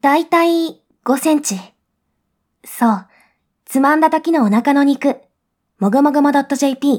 だいたい5センチ。そう。つまんだ時のお腹の肉。もぐもぐも .jp